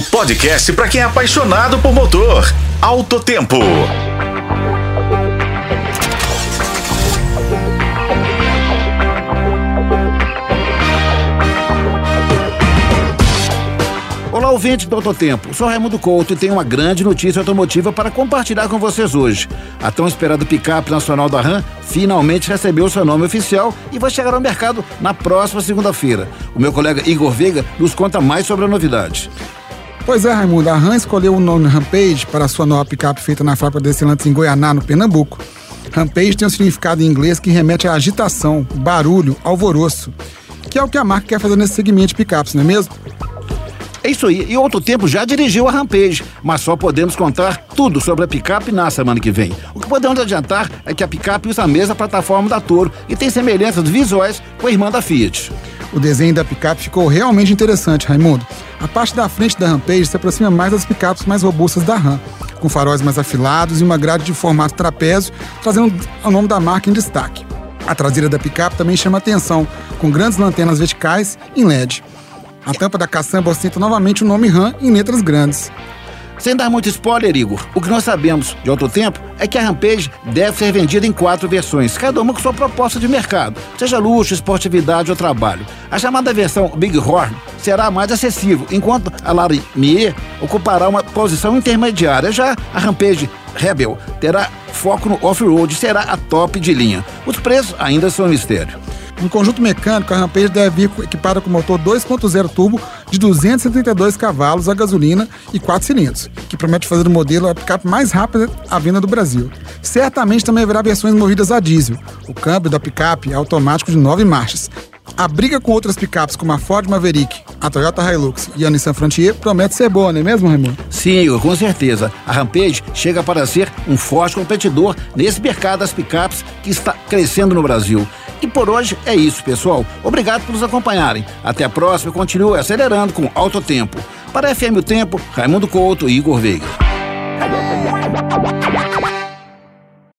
O podcast para quem é apaixonado por motor. Alto Tempo. Olá, ouvintes do Autotempo. Sou Raimundo Couto e tenho uma grande notícia automotiva para compartilhar com vocês hoje. A tão esperada picape nacional da RAM finalmente recebeu seu nome oficial e vai chegar ao mercado na próxima segunda-feira. O meu colega Igor Veiga nos conta mais sobre a novidade. Pois é, Raimundo, a RAM escolheu o nome Rampage para sua nova picape feita na fábrica de Estelantes em Goianá, no Pernambuco. Rampage tem um significado em inglês que remete à agitação, barulho, alvoroço, que é o que a marca quer fazer nesse segmento de picapes, não é mesmo? É isso aí. E outro tempo já dirigiu a Rampage, mas só podemos contar tudo sobre a picape na semana que vem. O que podemos adiantar é que a picape usa a mesma plataforma da Toro e tem semelhanças visuais com a irmã da Fiat. O desenho da picape ficou realmente interessante, Raimundo. A parte da frente da Rampage se aproxima mais das picapes mais robustas da Ram, com faróis mais afilados e uma grade de formato trapézio, trazendo o nome da marca em destaque. A traseira da picape também chama atenção, com grandes lanternas verticais em LED. A tampa da caçamba ostenta novamente o nome RAM em letras grandes. Sem dar muito spoiler, Igor, o que nós sabemos de outro tempo é que a Rampage deve ser vendida em quatro versões, cada uma com sua proposta de mercado, seja luxo, esportividade ou trabalho. A chamada versão Big Horn será mais acessível, enquanto a Larimier ocupará uma posição intermediária. Já a Rampage Rebel terá foco no off-road e será a top de linha. Os preços ainda são um mistério. No conjunto mecânico, a Rampage deve vir equipada com motor 2.0 turbo de 272 cavalos a gasolina e 4 cilindros, que promete fazer o modelo a picape mais rápida à venda do Brasil. Certamente também haverá versões movidas a diesel. O câmbio da picape é automático de 9 marchas. A briga com outras picapes como a Ford Maverick, a Toyota Hilux e a Nissan Frontier promete ser boa, não é mesmo, Raimundo? Sim, com certeza. A Rampage chega para ser um forte competidor nesse mercado das picapes que está crescendo no Brasil. E por hoje é isso, pessoal. Obrigado por nos acompanharem. Até a próxima. Continue acelerando com alto tempo. Para FM o Tempo, Raimundo Couto e Igor Veiga.